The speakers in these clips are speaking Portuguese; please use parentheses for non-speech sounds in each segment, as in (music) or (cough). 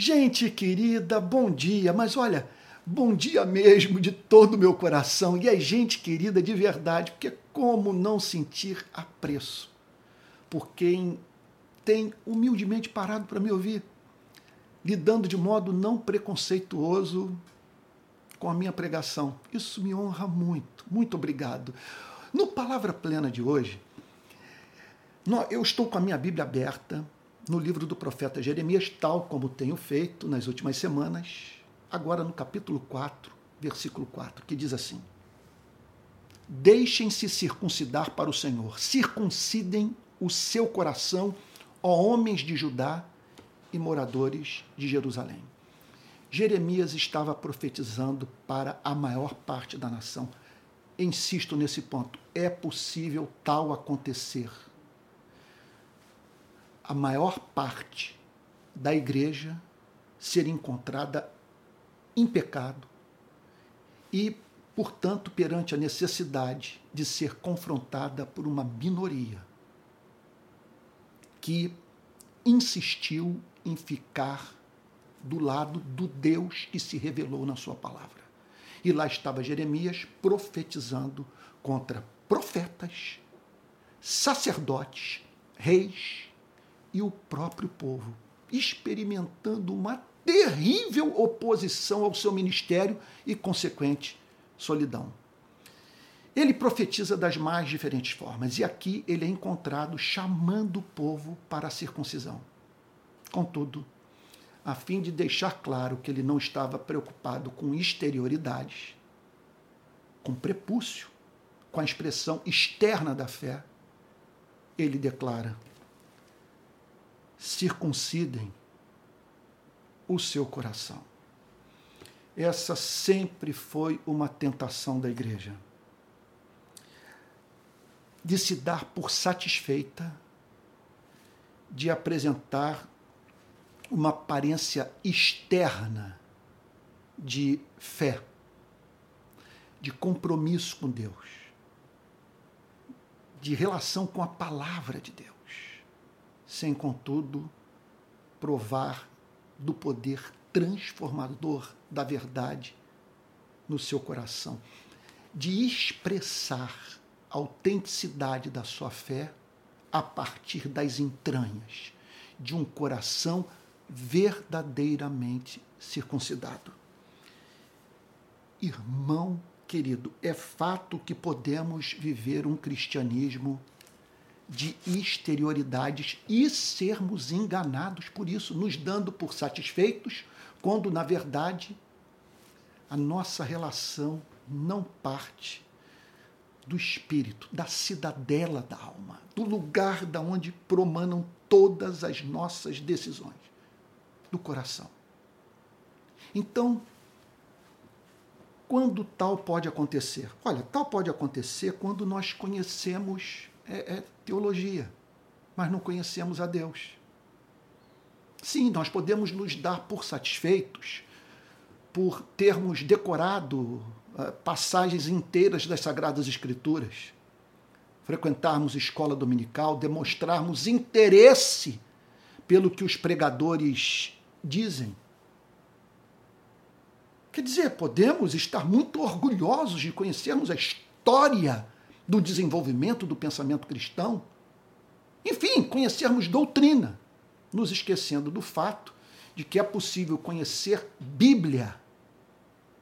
Gente querida, bom dia, mas olha, bom dia mesmo de todo o meu coração. E é gente querida de verdade, porque como não sentir apreço por quem tem humildemente parado para me ouvir, lidando de modo não preconceituoso com a minha pregação. Isso me honra muito. Muito obrigado. No Palavra Plena de hoje, eu estou com a minha Bíblia aberta no livro do profeta Jeremias, tal como tenho feito nas últimas semanas, agora no capítulo 4, versículo 4, que diz assim: Deixem-se circuncidar para o Senhor, circuncidem o seu coração, ó homens de Judá e moradores de Jerusalém. Jeremias estava profetizando para a maior parte da nação. Insisto nesse ponto: é possível tal acontecer a maior parte da igreja ser encontrada em pecado e, portanto, perante a necessidade de ser confrontada por uma minoria que insistiu em ficar do lado do Deus que se revelou na sua palavra. E lá estava Jeremias profetizando contra profetas, sacerdotes, reis e o próprio povo, experimentando uma terrível oposição ao seu ministério e consequente solidão. Ele profetiza das mais diferentes formas, e aqui ele é encontrado chamando o povo para a circuncisão. Contudo, a fim de deixar claro que ele não estava preocupado com exterioridades, com prepúcio, com a expressão externa da fé, ele declara: circuncidem o seu coração. Essa sempre foi uma tentação da igreja. De se dar por satisfeita, de apresentar uma aparência externa de fé, de compromisso com Deus, de relação com a palavra de Deus sem, contudo, provar do poder transformador da verdade no seu coração, de expressar a autenticidade da sua fé a partir das entranhas de um coração verdadeiramente circuncidado. Irmão querido, é fato que podemos viver um cristianismo de exterioridades e sermos enganados por isso, nos dando por satisfeitos, quando na verdade a nossa relação não parte do espírito, da cidadela da alma, do lugar da onde promanam todas as nossas decisões, do coração. Então, quando tal pode acontecer? Olha, tal pode acontecer quando nós conhecemos é, é teologia, mas não conhecemos a Deus. Sim, nós podemos nos dar por satisfeitos por termos decorado uh, passagens inteiras das Sagradas Escrituras, frequentarmos escola dominical, demonstrarmos interesse pelo que os pregadores dizem. Quer dizer, podemos estar muito orgulhosos de conhecermos a história do desenvolvimento do pensamento cristão. Enfim, conhecermos doutrina, nos esquecendo do fato de que é possível conhecer Bíblia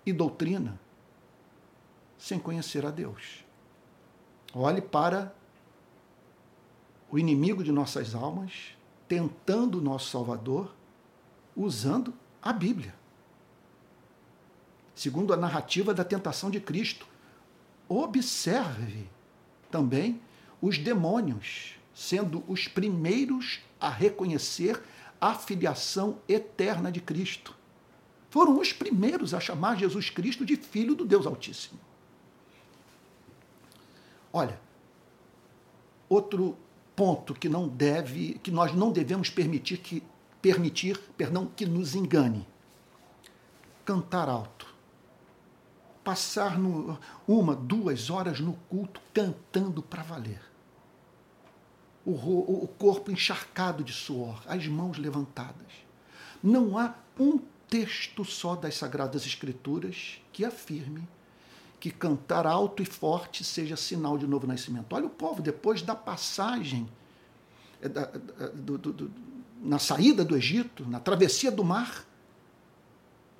e doutrina sem conhecer a Deus. Olhe para o inimigo de nossas almas tentando o nosso Salvador usando a Bíblia. Segundo a narrativa da tentação de Cristo, observe também os demônios, sendo os primeiros a reconhecer a filiação eterna de Cristo. Foram os primeiros a chamar Jesus Cristo de Filho do Deus Altíssimo. Olha, outro ponto que não deve, que nós não devemos permitir que permitir, perdão, que nos engane. Cantar alto passar no, uma, duas horas no culto cantando para valer. O, o, corpo encharcado de suor, as mãos levantadas. Não há um texto só das Sagradas Escrituras que afirme que cantar alto e forte seja sinal de novo nascimento. Olha o povo, depois da passagem, é, da, do, do, na saída do Egito, na travessia do mar,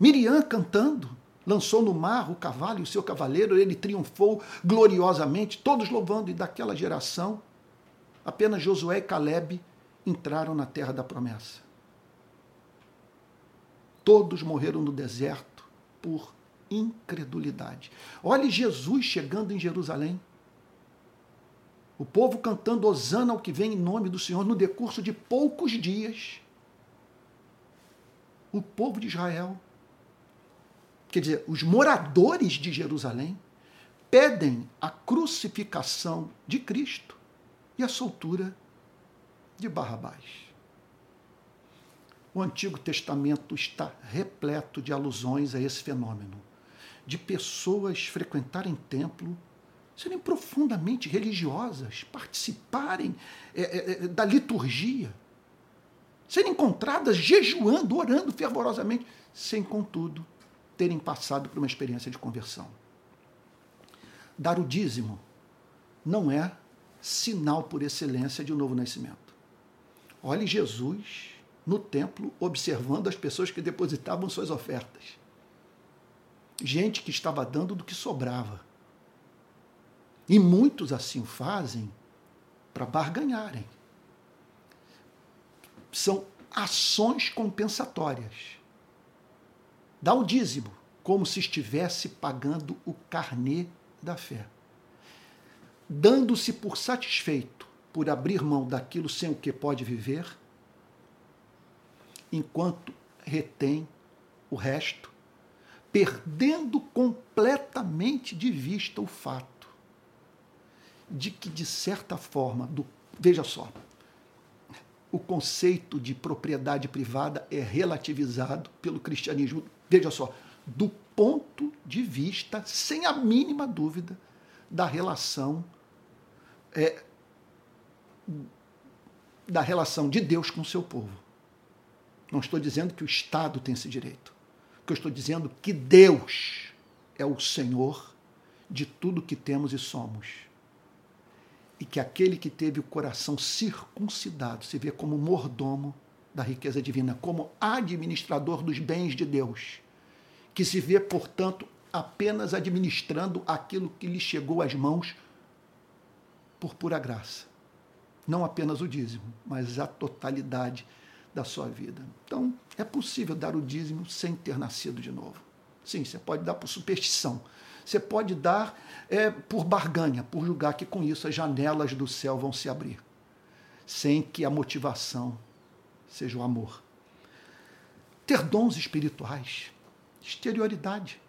Miriam cantando, lançou no mar o cavalo e o seu cavaleiro, ele triunfou gloriosamente, todos louvando, e daquela geração, apenas Josué e Caleb entraram na terra da promessa. Todos morreram no deserto por incredulidade. Olhe Jesus chegando em Jerusalém. O povo cantando Osana ao que vem em nome do Senhor no decurso de poucos dias. O povo de Israel, quer dizer, os moradores de Jerusalém, pedem a crucificação de Cristo e a soltura de Barrabás. O Antigo Testamento está repleto de alusões a esse fenômeno, de pessoas frequentarem templo, serem profundamente religiosas, participarem é, é, é, da liturgia, serem encontradas jejuando, orando fervorosamente, sem, contudo, terem passado por uma experiência de conversão. Dar o dízimo não é sinal por excelência de um novo nascimento. Olhe Jesus no templo observando as pessoas que depositavam suas ofertas. Gente que estava dando do que sobrava. E muitos assim fazem para barganharem. São ações compensatórias. Dá o dízimo, como se estivesse pagando o carnê da fé. Dando-se por satisfeito por abrir mão daquilo sem o que pode viver, enquanto retém o resto, perdendo completamente de vista o fato de que, de certa forma, do, veja só, o conceito de propriedade privada é relativizado pelo cristianismo, veja só, do ponto de vista, sem a mínima dúvida, da relação é, da relação de Deus com o seu povo. Não estou dizendo que o Estado tem esse direito. O que eu estou dizendo é que Deus é o Senhor de tudo que temos e somos. E que aquele que teve o coração circuncidado se vê como mordomo da riqueza divina, como administrador dos bens de Deus, que se vê, portanto, apenas administrando aquilo que lhe chegou às mãos por pura graça. Não apenas o dízimo, mas a totalidade da sua vida. Então, é possível dar o dízimo sem ter nascido de novo. Sim, você pode dar por superstição. Você pode dar é, por barganha, por julgar que com isso as janelas do céu vão se abrir, sem que a motivação seja o amor. Ter dons espirituais, exterioridade.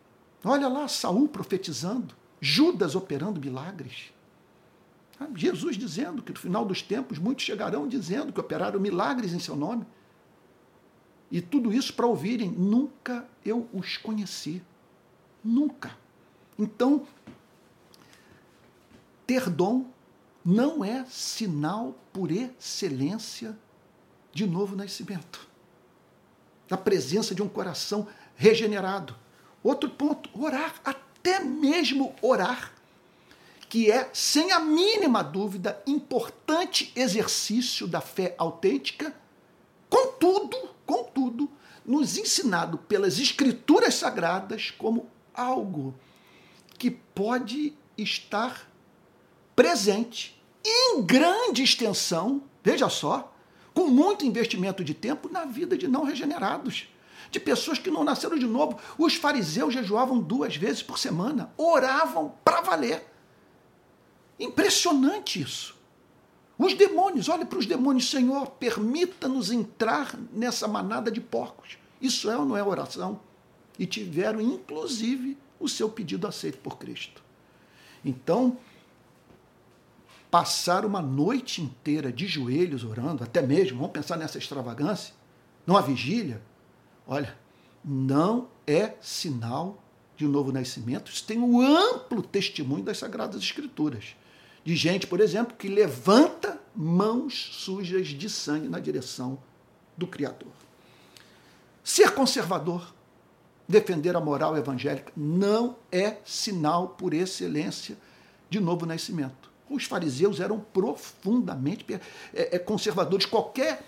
Olha lá Saul profetizando, Judas operando milagres. Jesus dizendo que no final dos tempos muitos chegarão dizendo que operaram milagres em seu nome. E tudo isso para ouvirem: nunca eu os conheci. Nunca. Então, ter dom não é sinal por excelência de novo nascimento, da presença de um coração regenerado. Outro ponto: orar, até mesmo orar, que é, sem a mínima dúvida, importante exercício da fé autêntica, contudo, contudo, nos ensinado pelas escrituras sagradas como algo que pode estar presente em grande extensão, veja só, com muito investimento de tempo na vida de não regenerados, de pessoas que não nasceram de novo. Os fariseus jejuavam duas vezes por semana, oravam para valer. Impressionante isso. Os demônios, olhe para os demônios, Senhor, permita-nos entrar nessa manada de porcos. Isso é ou não é oração? E tiveram, inclusive, o seu pedido aceito por Cristo. Então, passar uma noite inteira de joelhos orando, até mesmo, vamos pensar nessa extravagância, numa vigília, olha, não é sinal de um novo nascimento. Isso tem um amplo testemunho das Sagradas Escrituras de gente, por exemplo, que levanta mãos sujas de sangue na direção do Criador. ser conservador, defender a moral evangélica, não é sinal por excelência de novo nascimento. Os fariseus eram profundamente é, é, conservadores. Qualquer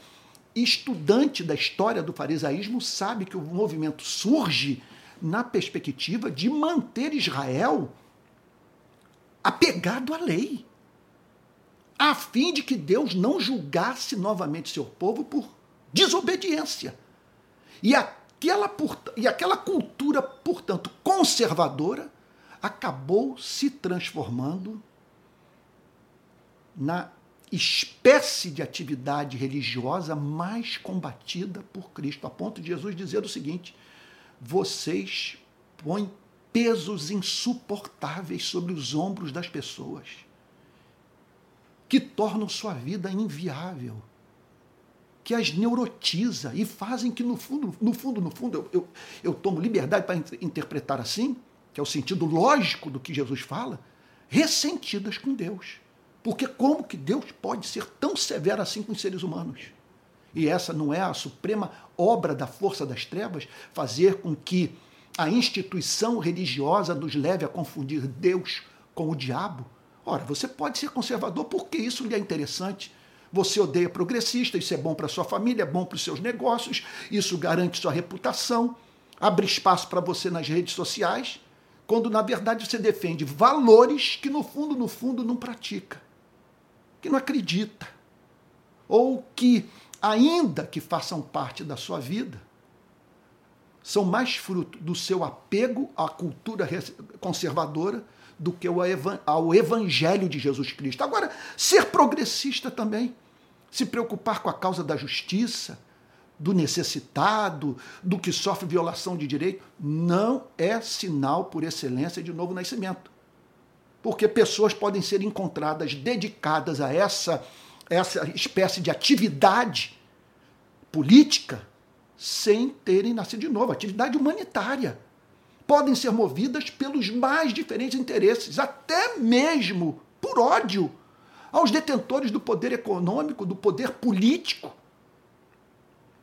estudante da história do farisaísmo sabe que o movimento surge na perspectiva de manter Israel apegado à lei, a fim de que Deus não julgasse novamente seu povo por desobediência. E aquela, e aquela cultura, portanto, conservadora, acabou se transformando na espécie de atividade religiosa mais combatida por Cristo, a ponto de Jesus dizer o seguinte: vocês põem pesos insuportáveis sobre os ombros das pessoas, que tornam sua vida inviável, que as neurotiza e fazem que, no fundo, no fundo, no fundo, eu, eu, eu tomo liberdade para interpretar assim, que é o sentido lógico do que Jesus fala, ressentidas com Deus. Porque como que Deus pode ser tão severo assim com os seres humanos? E essa não é a suprema obra da força das trevas, fazer com que a instituição religiosa nos leve a confundir Deus com o diabo? Ora, você pode ser conservador porque isso lhe é interessante. Você odeia progressista, isso é bom para sua família, é bom para os seus negócios, isso garante sua reputação, abre espaço para você nas redes sociais, quando na verdade você defende valores que no fundo, no fundo, não pratica, que não acredita, ou que ainda que façam parte da sua vida, são mais fruto do seu apego à cultura conservadora do que ao evangelho de Jesus Cristo. Agora, ser progressista também, se preocupar com a causa da justiça, do necessitado, do que sofre violação de direito, não é sinal por excelência de novo nascimento. Porque pessoas podem ser encontradas dedicadas a essa essa espécie de atividade política sem terem nascido de novo, atividade humanitária. Podem ser movidas pelos mais diferentes interesses, até mesmo por ódio aos detentores do poder econômico, do poder político,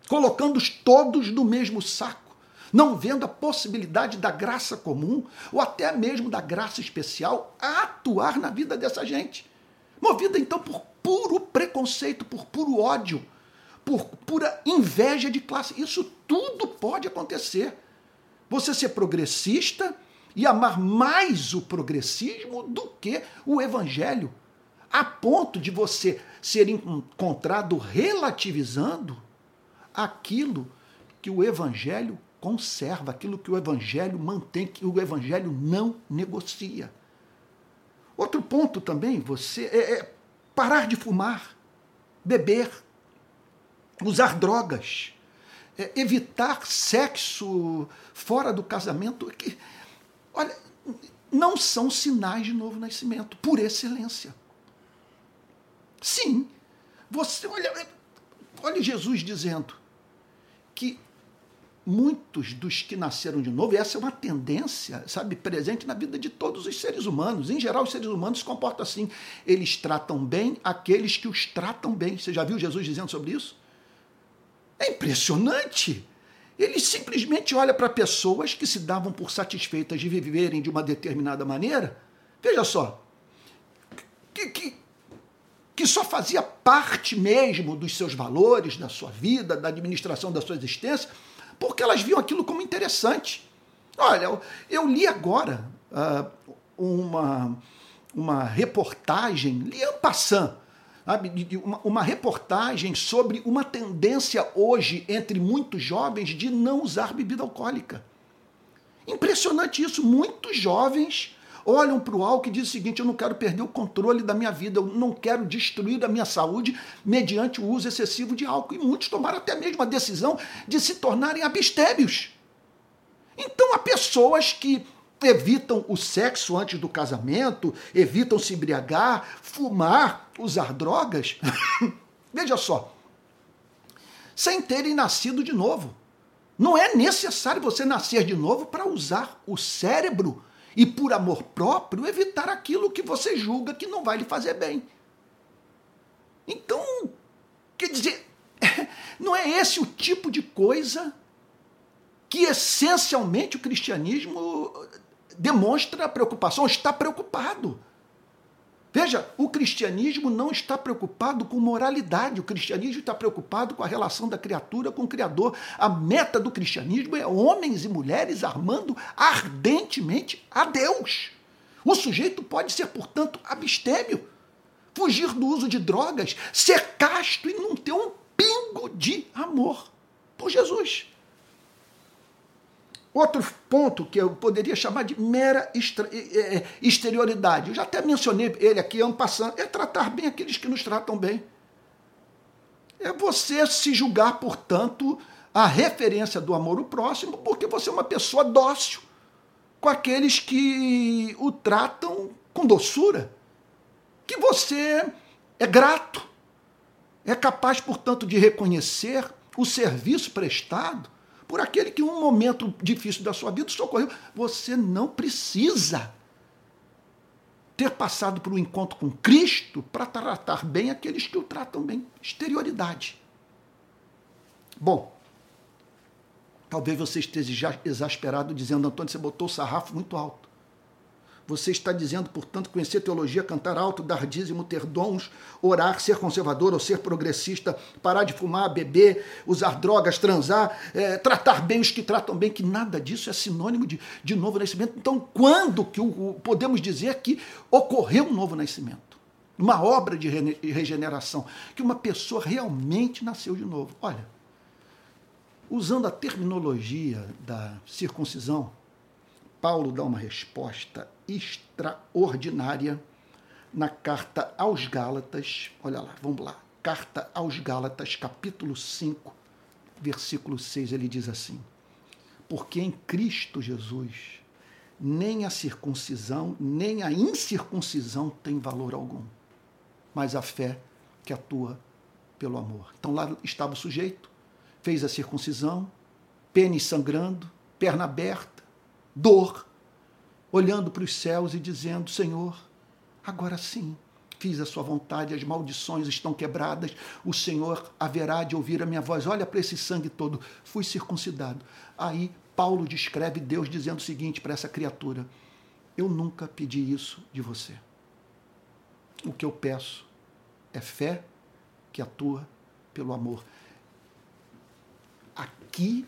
colocando-os todos no mesmo saco, não vendo a possibilidade da graça comum ou até mesmo da graça especial atuar na vida dessa gente. Movida então por puro preconceito, por puro ódio, por pura inveja de classe. Isso tudo pode acontecer. Você ser progressista e amar mais o progressismo do que o evangelho, a ponto de você ser encontrado relativizando aquilo que o evangelho conserva, aquilo que o evangelho mantém, que o evangelho não negocia. Outro ponto também, você é, é parar de fumar, beber, usar drogas, é, evitar sexo fora do casamento, que, olha, não são sinais de novo nascimento, por excelência. Sim, você olha, olha Jesus dizendo que muitos dos que nasceram de novo, e essa é uma tendência, sabe, presente na vida de todos os seres humanos. Em geral, os seres humanos se comportam assim. Eles tratam bem aqueles que os tratam bem. Você já viu Jesus dizendo sobre isso? É impressionante. Ele simplesmente olha para pessoas que se davam por satisfeitas de viverem de uma determinada maneira. Veja só, que, que, que só fazia parte mesmo dos seus valores, da sua vida, da administração da sua existência, porque elas viam aquilo como interessante. Olha, eu li agora uh, uma, uma reportagem, li en passant, uma, uma reportagem sobre uma tendência hoje entre muitos jovens de não usar bebida alcoólica. Impressionante isso, muitos jovens olham para o álcool e dizem o seguinte: eu não quero perder o controle da minha vida, eu não quero destruir a minha saúde mediante o uso excessivo de álcool. E muitos tomaram até mesmo a decisão de se tornarem abstémios. Então há pessoas que evitam o sexo antes do casamento, evitam se embriagar, fumar, usar drogas. (laughs) Veja só, sem terem nascido de novo. Não é necessário você nascer de novo para usar o cérebro e por amor próprio evitar aquilo que você julga que não vai lhe fazer bem. Então, quer dizer, (laughs) não é esse o tipo de coisa que essencialmente o cristianismo demonstra preocupação, está preocupado. Veja, o cristianismo não está preocupado com moralidade, o cristianismo está preocupado com a relação da criatura com o Criador. A meta do cristianismo é homens e mulheres armando ardentemente a Deus. O sujeito pode ser, portanto, abstêmio, fugir do uso de drogas, ser casto e não ter um pingo de amor por Jesus. Outro ponto que eu poderia chamar de mera exterioridade, eu já até mencionei ele aqui, ano passando, é tratar bem aqueles que nos tratam bem. É você se julgar, portanto, a referência do amor ao próximo, porque você é uma pessoa dócil com aqueles que o tratam com doçura, que você é grato, é capaz, portanto, de reconhecer o serviço prestado por aquele que, um momento difícil da sua vida, socorreu. Você não precisa ter passado por um encontro com Cristo para tratar bem aqueles que o tratam bem. Exterioridade. Bom, talvez você esteja exasperado dizendo, Antônio, você botou o sarrafo muito alto. Você está dizendo, portanto, conhecer teologia, cantar alto, dar dízimo, ter dons, orar, ser conservador ou ser progressista, parar de fumar, beber, usar drogas, transar, é, tratar bem os que tratam bem, que nada disso é sinônimo de, de novo nascimento. Então, quando que o, podemos dizer que ocorreu um novo nascimento? Uma obra de regeneração, que uma pessoa realmente nasceu de novo. Olha, usando a terminologia da circuncisão, Paulo dá uma resposta extraordinária na carta aos Gálatas. Olha lá, vamos lá. Carta aos Gálatas, capítulo 5, versículo 6, ele diz assim: Porque em Cristo Jesus nem a circuncisão, nem a incircuncisão tem valor algum, mas a fé que atua pelo amor. Então lá estava o sujeito, fez a circuncisão, pênis sangrando, perna aberta, dor, olhando para os céus e dizendo: Senhor, agora sim, fiz a sua vontade, as maldições estão quebradas, o Senhor haverá de ouvir a minha voz. Olha para esse sangue todo, fui circuncidado. Aí Paulo descreve Deus dizendo o seguinte para essa criatura: Eu nunca pedi isso de você. O que eu peço é fé que atua pelo amor. Aqui,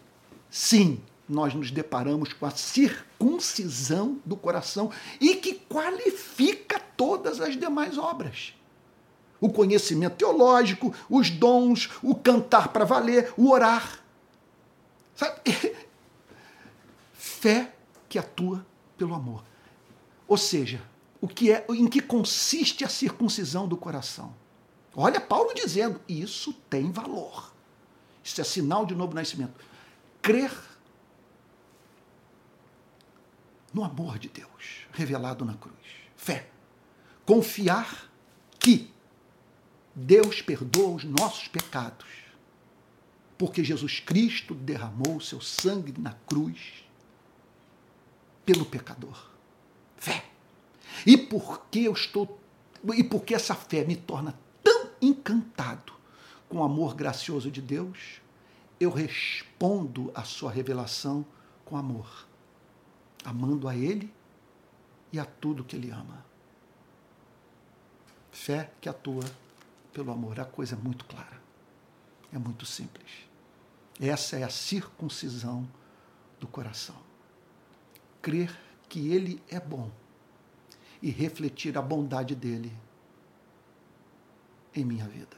sim, nós nos deparamos com a circuncisão do coração e que qualifica todas as demais obras. O conhecimento teológico, os dons, o cantar para valer, o orar. Sabe? (laughs) Fé que atua pelo amor. Ou seja, o que é, em que consiste a circuncisão do coração? Olha Paulo dizendo, isso tem valor. Isso é sinal de novo nascimento. Crer no amor de Deus revelado na cruz. Fé. Confiar que Deus perdoa os nossos pecados, porque Jesus Cristo derramou seu sangue na cruz pelo pecador. Fé. E porque eu estou e porque essa fé me torna tão encantado com o amor gracioso de Deus, eu respondo à sua revelação com amor amando a Ele e a tudo que Ele ama. Fé que atua pelo amor. A coisa é muito clara. É muito simples. Essa é a circuncisão do coração. Crer que Ele é bom e refletir a bondade dele em minha vida.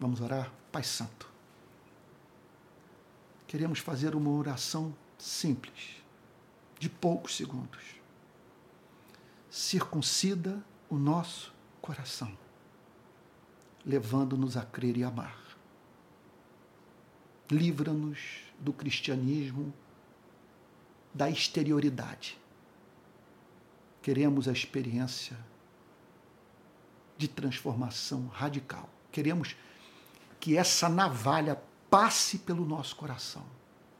Vamos orar? Pai Santo. Queremos fazer uma oração simples de poucos segundos. Circuncida o nosso coração, levando-nos a crer e amar. Livra-nos do cristianismo da exterioridade. Queremos a experiência de transformação radical. Queremos que essa navalha passe pelo nosso coração,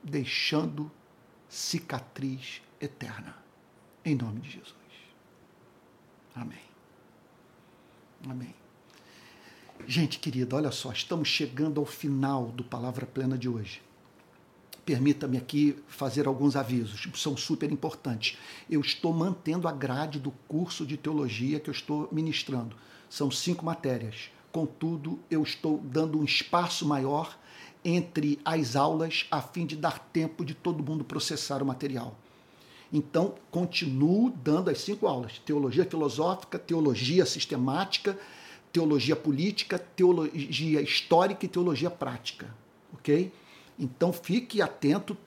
deixando cicatriz eterna. Em nome de Jesus. Amém. Amém. Gente querida, olha só, estamos chegando ao final do Palavra Plena de hoje. permita-me aqui fazer alguns avisos, são super importantes. Eu estou mantendo a grade do curso de teologia que eu estou ministrando. São cinco matérias. Contudo, eu estou dando um espaço maior entre as aulas a fim de dar tempo de todo mundo processar o material. Então, continuo dando as cinco aulas: teologia filosófica, teologia sistemática, teologia política, teologia histórica e teologia prática. Ok? Então, fique atento.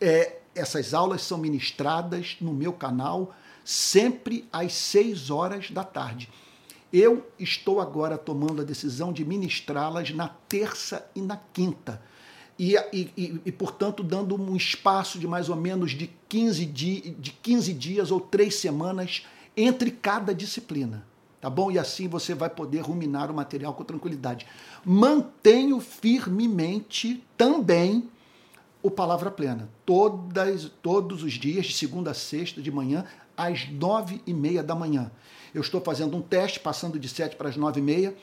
É, essas aulas são ministradas no meu canal sempre às seis horas da tarde. Eu estou agora tomando a decisão de ministrá-las na terça e na quinta. E, e, e, portanto, dando um espaço de mais ou menos de 15, di de 15 dias ou três semanas entre cada disciplina. Tá bom? E assim você vai poder ruminar o material com tranquilidade. Mantenho firmemente também o Palavra Plena. Todas, todos os dias, de segunda a sexta, de manhã, às nove e meia da manhã. Eu estou fazendo um teste, passando de sete para as nove e meia,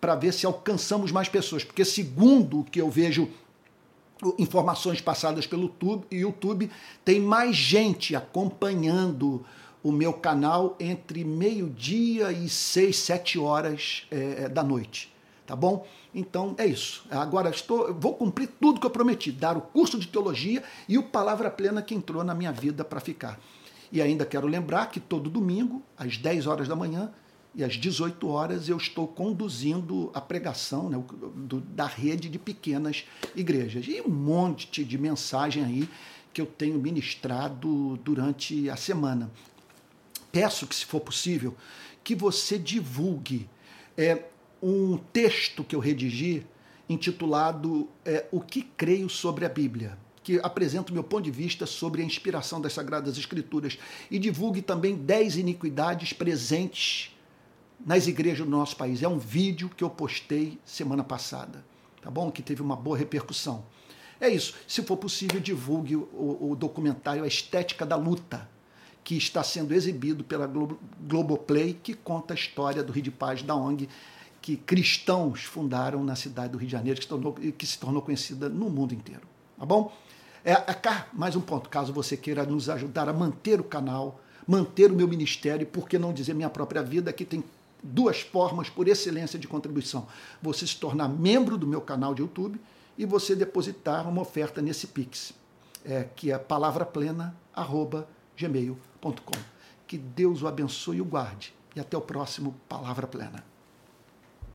para ver se alcançamos mais pessoas. Porque, segundo o que eu vejo informações passadas pelo YouTube, tem mais gente acompanhando o meu canal entre meio-dia e seis, sete horas é, da noite. Tá bom? Então é isso. Agora estou, vou cumprir tudo que eu prometi, dar o curso de teologia e o Palavra Plena que entrou na minha vida para ficar. E ainda quero lembrar que todo domingo, às 10 horas da manhã e às 18 horas, eu estou conduzindo a pregação né, do, da rede de pequenas igrejas. E um monte de mensagem aí que eu tenho ministrado durante a semana. Peço que, se for possível, que você divulgue é, um texto que eu redigi intitulado é, O que Creio sobre a Bíblia que apresenta o meu ponto de vista sobre a inspiração das Sagradas Escrituras e divulgue também 10 iniquidades presentes nas igrejas do nosso país. É um vídeo que eu postei semana passada, tá bom? Que teve uma boa repercussão. É isso. Se for possível, divulgue o, o documentário A Estética da Luta, que está sendo exibido pela Globo, Globoplay, que conta a história do Rio de Paz da ONG que cristãos fundaram na cidade do Rio de Janeiro, que se tornou, que se tornou conhecida no mundo inteiro. Tá bom? É, é mais um ponto, caso você queira nos ajudar a manter o canal, manter o meu ministério, por que não dizer minha própria vida, que tem duas formas por excelência de contribuição. Você se tornar membro do meu canal de YouTube e você depositar uma oferta nesse Pix, é, que é palavraplena.gmail.com. Que Deus o abençoe e o guarde. E até o próximo Palavra Plena.